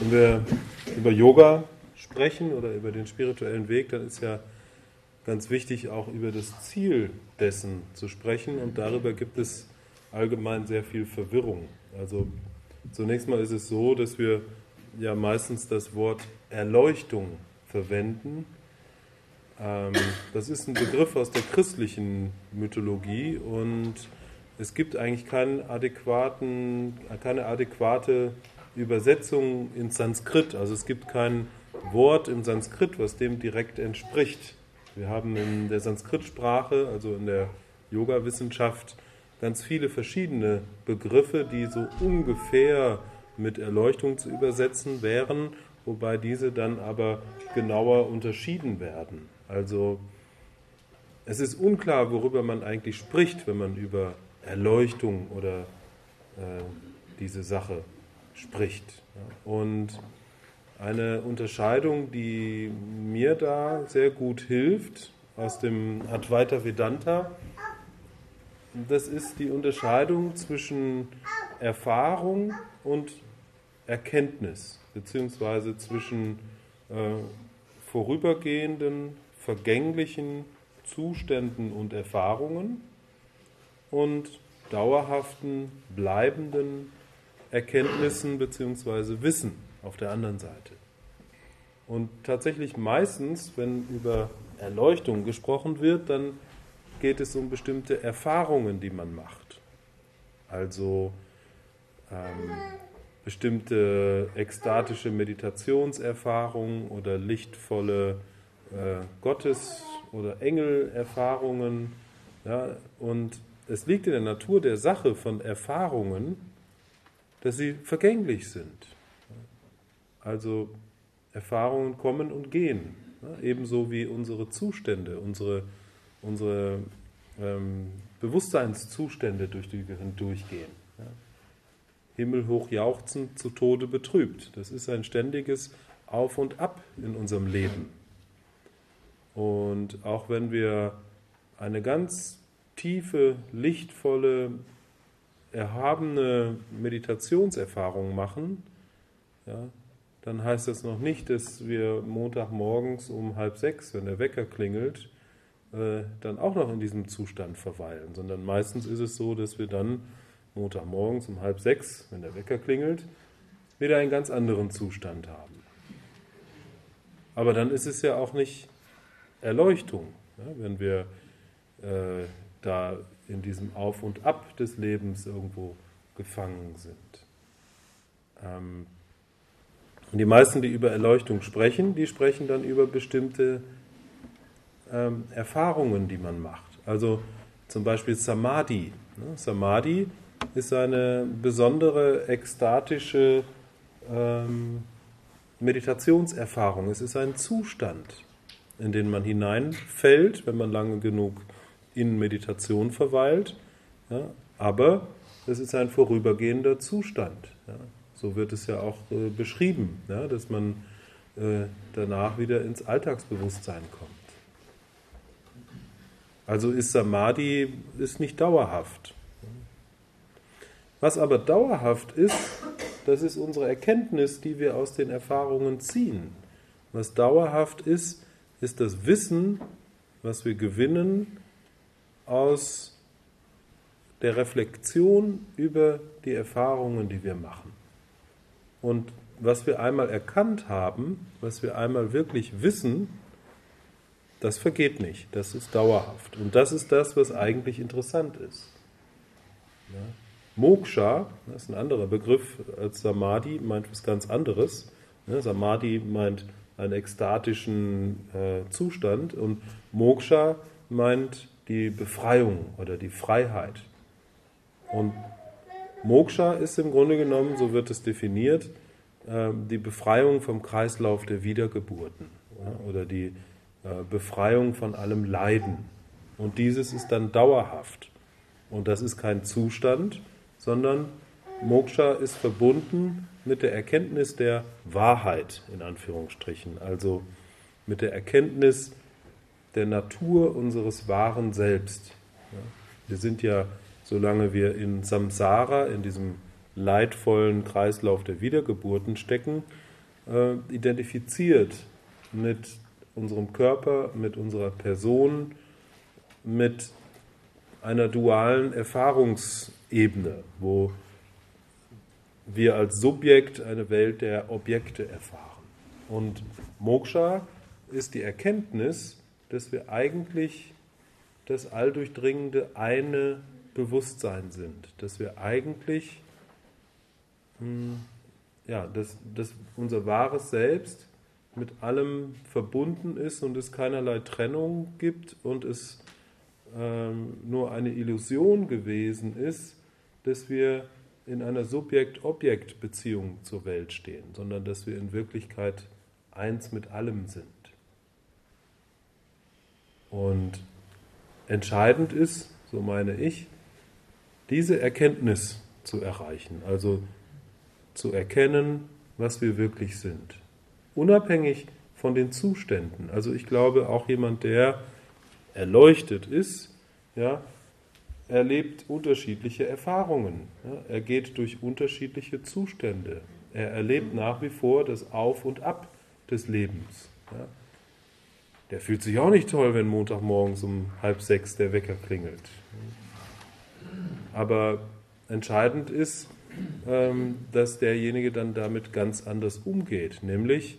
Wenn wir über Yoga sprechen oder über den spirituellen Weg, dann ist ja ganz wichtig, auch über das Ziel dessen zu sprechen. Und darüber gibt es allgemein sehr viel Verwirrung. Also zunächst mal ist es so, dass wir ja meistens das Wort Erleuchtung verwenden. Ähm, das ist ein Begriff aus der christlichen Mythologie und es gibt eigentlich keinen adäquaten, keine adäquate Übersetzung ins Sanskrit. Also es gibt kein Wort im Sanskrit, was dem direkt entspricht. Wir haben in der Sanskrit-Sprache, also in der Yoga-Wissenschaft, ganz viele verschiedene Begriffe, die so ungefähr mit Erleuchtung zu übersetzen wären, wobei diese dann aber genauer unterschieden werden. Also es ist unklar, worüber man eigentlich spricht, wenn man über Erleuchtung oder äh, diese Sache spricht. Und eine Unterscheidung, die mir da sehr gut hilft, aus dem Advaita Vedanta, das ist die Unterscheidung zwischen Erfahrung und Erkenntnis, beziehungsweise zwischen äh, vorübergehenden, vergänglichen Zuständen und Erfahrungen und dauerhaften, bleibenden Erkenntnissen bzw. Wissen auf der anderen Seite. Und tatsächlich meistens, wenn über Erleuchtung gesprochen wird, dann geht es um bestimmte Erfahrungen, die man macht. Also ähm, bestimmte ekstatische Meditationserfahrungen oder lichtvolle äh, Gottes- oder Engelerfahrungen. Ja, und es liegt in der Natur der Sache von Erfahrungen, dass sie vergänglich sind. Also Erfahrungen kommen und gehen, ebenso wie unsere Zustände, unsere, unsere ähm, Bewusstseinszustände, durch die wir hindurchgehen. Ja. Himmelhoch jauchzend, zu Tode betrübt. Das ist ein ständiges Auf und Ab in unserem Leben. Und auch wenn wir eine ganz tiefe, lichtvolle, erhabene Meditationserfahrung machen, ja, dann heißt das noch nicht, dass wir Montagmorgens um halb sechs, wenn der Wecker klingelt, äh, dann auch noch in diesem Zustand verweilen, sondern meistens ist es so, dass wir dann Montagmorgens um halb sechs, wenn der Wecker klingelt, wieder einen ganz anderen Zustand haben. Aber dann ist es ja auch nicht Erleuchtung, ja, wenn wir äh, da in diesem Auf und Ab des Lebens irgendwo gefangen sind. Ähm, und die meisten, die über Erleuchtung sprechen, die sprechen dann über bestimmte ähm, Erfahrungen, die man macht. Also zum Beispiel Samadhi. Ne? Samadhi ist eine besondere ekstatische ähm, Meditationserfahrung. Es ist ein Zustand, in den man hineinfällt, wenn man lange genug in Meditation verweilt. Ja, aber es ist ein vorübergehender Zustand. Ja. So wird es ja auch äh, beschrieben, ja, dass man äh, danach wieder ins Alltagsbewusstsein kommt. Also ist Samadhi ist nicht dauerhaft. Was aber dauerhaft ist, das ist unsere Erkenntnis, die wir aus den Erfahrungen ziehen. Was dauerhaft ist, ist das Wissen, was wir gewinnen aus der Reflexion über die Erfahrungen, die wir machen. Und was wir einmal erkannt haben, was wir einmal wirklich wissen, das vergeht nicht, das ist dauerhaft. Und das ist das, was eigentlich interessant ist. Ja. Moksha, das ist ein anderer Begriff als Samadhi, meint was ganz anderes. Ja, Samadhi meint einen ekstatischen äh, Zustand und Moksha meint die Befreiung oder die Freiheit. Und Moksha ist im Grunde genommen, so wird es definiert, ähm, die Befreiung vom Kreislauf der Wiedergeburten oder die äh, Befreiung von allem Leiden. Und dieses ist dann dauerhaft. Und das ist kein Zustand, sondern Moksha ist verbunden mit der Erkenntnis der Wahrheit, in Anführungsstrichen. Also mit der Erkenntnis der Natur unseres wahren Selbst. Wir sind ja, solange wir in Samsara, in diesem leidvollen Kreislauf der Wiedergeburten stecken, äh, identifiziert mit unserem Körper, mit unserer Person, mit einer dualen Erfahrungsebene, wo wir als Subjekt eine Welt der Objekte erfahren. Und Moksha ist die Erkenntnis, dass wir eigentlich das alldurchdringende eine Bewusstsein sind, dass wir eigentlich, hm, ja, dass, dass unser wahres Selbst mit allem verbunden ist und es keinerlei Trennung gibt und es ähm, nur eine Illusion gewesen ist, dass wir in einer Subjekt-Objekt-Beziehung zur Welt stehen, sondern dass wir in Wirklichkeit eins mit allem sind. Und entscheidend ist, so meine ich, diese Erkenntnis zu erreichen, also zu erkennen, was wir wirklich sind. Unabhängig von den Zuständen. Also ich glaube, auch jemand, der erleuchtet ist, ja, erlebt unterschiedliche Erfahrungen. Ja, er geht durch unterschiedliche Zustände. Er erlebt nach wie vor das Auf und Ab des Lebens. Ja. Der fühlt sich auch nicht toll, wenn Montagmorgens um halb sechs der Wecker klingelt. Aber entscheidend ist, ähm, dass derjenige dann damit ganz anders umgeht. Nämlich,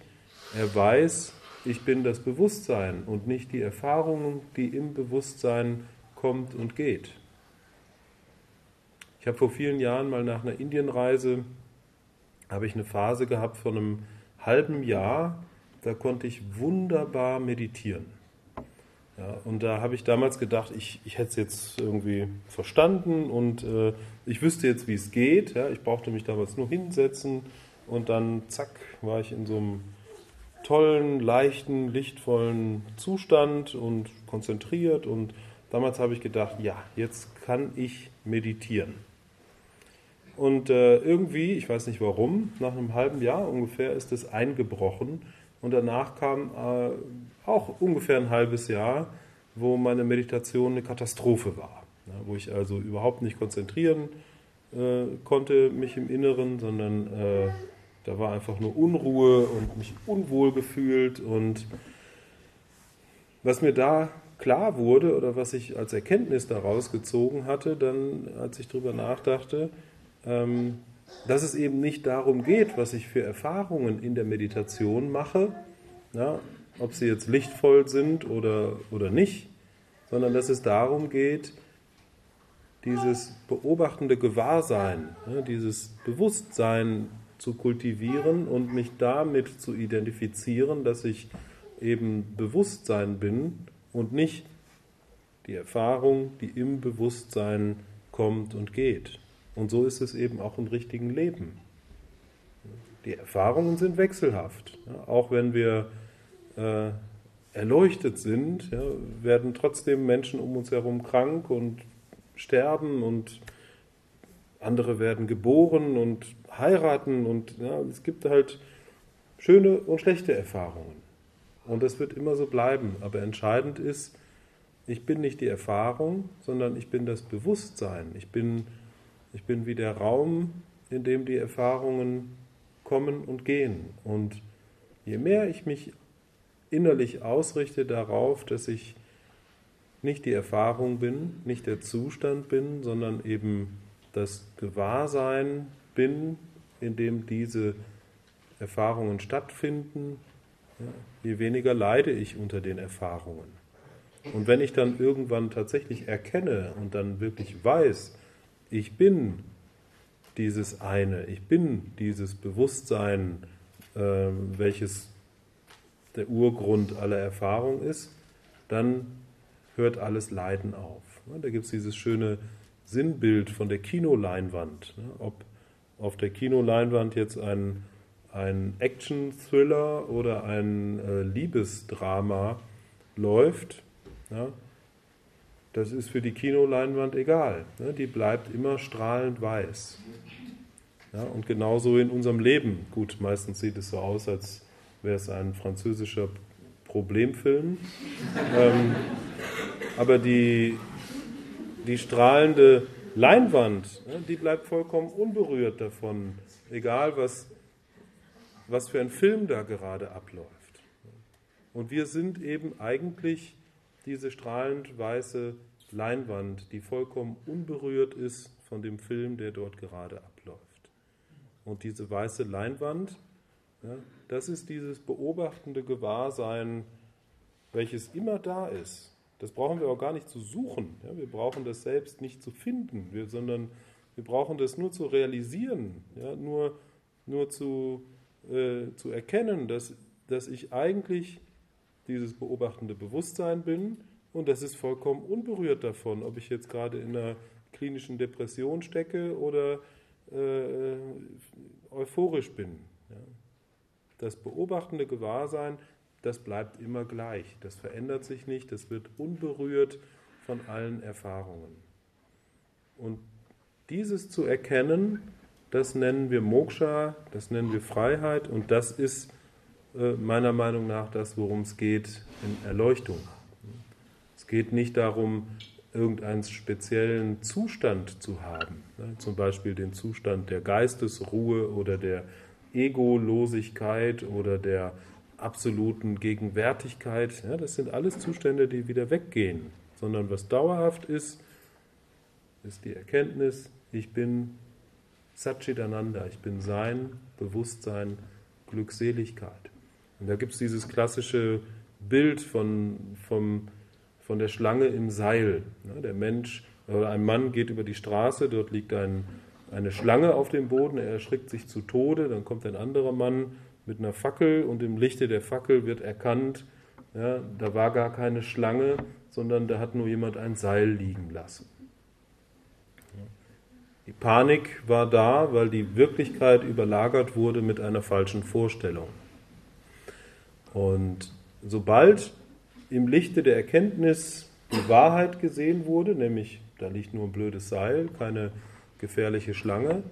er weiß, ich bin das Bewusstsein und nicht die Erfahrung, die im Bewusstsein kommt und geht. Ich habe vor vielen Jahren mal nach einer Indienreise habe ich eine Phase gehabt von einem halben Jahr, da konnte ich wunderbar meditieren. Ja, und da habe ich damals gedacht, ich, ich hätte es jetzt irgendwie verstanden und äh, ich wüsste jetzt, wie es geht. Ja, ich brauchte mich damals nur hinsetzen und dann, zack, war ich in so einem tollen, leichten, lichtvollen Zustand und konzentriert. Und damals habe ich gedacht, ja, jetzt kann ich meditieren. Und äh, irgendwie, ich weiß nicht warum, nach einem halben Jahr ungefähr ist es eingebrochen. Und danach kam äh, auch ungefähr ein halbes Jahr, wo meine Meditation eine Katastrophe war. Ja, wo ich also überhaupt nicht konzentrieren äh, konnte, mich im Inneren, sondern äh, da war einfach nur Unruhe und mich unwohl gefühlt. Und was mir da klar wurde oder was ich als Erkenntnis daraus gezogen hatte, dann, als ich darüber nachdachte, ähm, dass es eben nicht darum geht, was ich für Erfahrungen in der Meditation mache, ja, ob sie jetzt lichtvoll sind oder, oder nicht, sondern dass es darum geht, dieses beobachtende Gewahrsein, ja, dieses Bewusstsein zu kultivieren und mich damit zu identifizieren, dass ich eben Bewusstsein bin und nicht die Erfahrung, die im Bewusstsein kommt und geht. Und so ist es eben auch im richtigen Leben. Die Erfahrungen sind wechselhaft. Auch wenn wir äh, erleuchtet sind, ja, werden trotzdem Menschen um uns herum krank und sterben und andere werden geboren und heiraten und ja, es gibt halt schöne und schlechte Erfahrungen. Und das wird immer so bleiben. Aber entscheidend ist, ich bin nicht die Erfahrung, sondern ich bin das Bewusstsein. Ich bin, ich bin wie der Raum, in dem die Erfahrungen kommen und gehen. Und je mehr ich mich innerlich ausrichte darauf, dass ich nicht die Erfahrung bin, nicht der Zustand bin, sondern eben das Gewahrsein bin, in dem diese Erfahrungen stattfinden, je weniger leide ich unter den Erfahrungen. Und wenn ich dann irgendwann tatsächlich erkenne und dann wirklich weiß, ich bin dieses eine, ich bin dieses Bewusstsein, äh, welches der Urgrund aller Erfahrung ist, dann hört alles Leiden auf. Da gibt es dieses schöne Sinnbild von der Kinoleinwand. Ne? Ob auf der Kinoleinwand jetzt ein, ein Action-Thriller oder ein äh, Liebesdrama läuft, das ist für die Kinoleinwand egal. Ne? Die bleibt immer strahlend weiß. Ja, und genauso in unserem Leben. Gut, meistens sieht es so aus, als wäre es ein französischer Problemfilm. ähm, aber die, die strahlende Leinwand, die bleibt vollkommen unberührt davon. Egal, was was für ein Film da gerade abläuft. Und wir sind eben eigentlich diese strahlend weiße Leinwand, die vollkommen unberührt ist von dem Film, der dort gerade abläuft. Und diese weiße Leinwand, ja, das ist dieses beobachtende Gewahrsein, welches immer da ist. Das brauchen wir auch gar nicht zu suchen. Ja, wir brauchen das selbst nicht zu finden, wir, sondern wir brauchen das nur zu realisieren, ja, nur, nur zu, äh, zu erkennen, dass, dass ich eigentlich dieses beobachtende Bewusstsein bin und das ist vollkommen unberührt davon, ob ich jetzt gerade in einer klinischen Depression stecke oder äh, euphorisch bin. Ja. Das beobachtende Gewahrsein, das bleibt immer gleich, das verändert sich nicht, das wird unberührt von allen Erfahrungen. Und dieses zu erkennen, das nennen wir Moksha, das nennen wir Freiheit und das ist äh, meiner Meinung nach das, worum es geht in Erleuchtung. Es geht nicht darum, irgendeinen speziellen Zustand zu haben, ne? zum Beispiel den Zustand der Geistesruhe oder der Egolosigkeit oder der absoluten Gegenwärtigkeit. Das sind alles Zustände, die wieder weggehen, sondern was dauerhaft ist, ist die Erkenntnis, ich bin Satchitananda, ich bin Sein, Bewusstsein, Glückseligkeit. Und da gibt es dieses klassische Bild von, vom, von der Schlange im Seil. Der Mensch oder ein Mann geht über die Straße, dort liegt ein, eine Schlange auf dem Boden, er erschrickt sich zu Tode, dann kommt ein anderer Mann mit einer Fackel und im Lichte der Fackel wird erkannt, ja, da war gar keine Schlange, sondern da hat nur jemand ein Seil liegen lassen. Die Panik war da, weil die Wirklichkeit überlagert wurde mit einer falschen Vorstellung. Und sobald im Lichte der Erkenntnis die Wahrheit gesehen wurde, nämlich da liegt nur ein blödes Seil, keine gefährliche Schlange,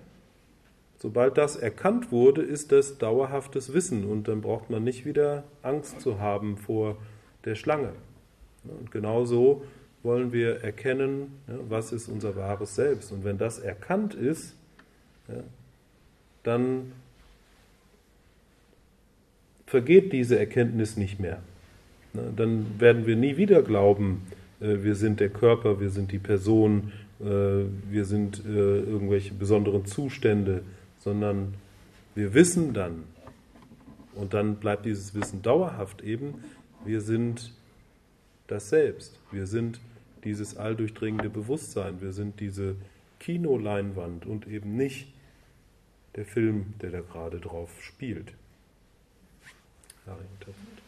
sobald das erkannt wurde, ist das dauerhaftes Wissen und dann braucht man nicht wieder Angst zu haben vor der Schlange. Und genauso wollen wir erkennen, was ist unser wahres Selbst. Und wenn das erkannt ist, dann vergeht diese Erkenntnis nicht mehr. Dann werden wir nie wieder glauben, äh, wir sind der Körper, wir sind die Person, äh, wir sind äh, irgendwelche besonderen Zustände, sondern wir wissen dann, und dann bleibt dieses Wissen dauerhaft eben, wir sind das Selbst, wir sind dieses alldurchdringende Bewusstsein, wir sind diese Kinoleinwand und eben nicht der Film, der da gerade drauf spielt. Darling doesn't.